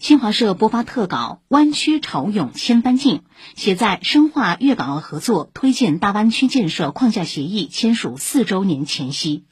新华社播发特稿湾区潮涌千帆竞写在深化粤港澳合作推进大湾区建设框架协议签署四周年前夕。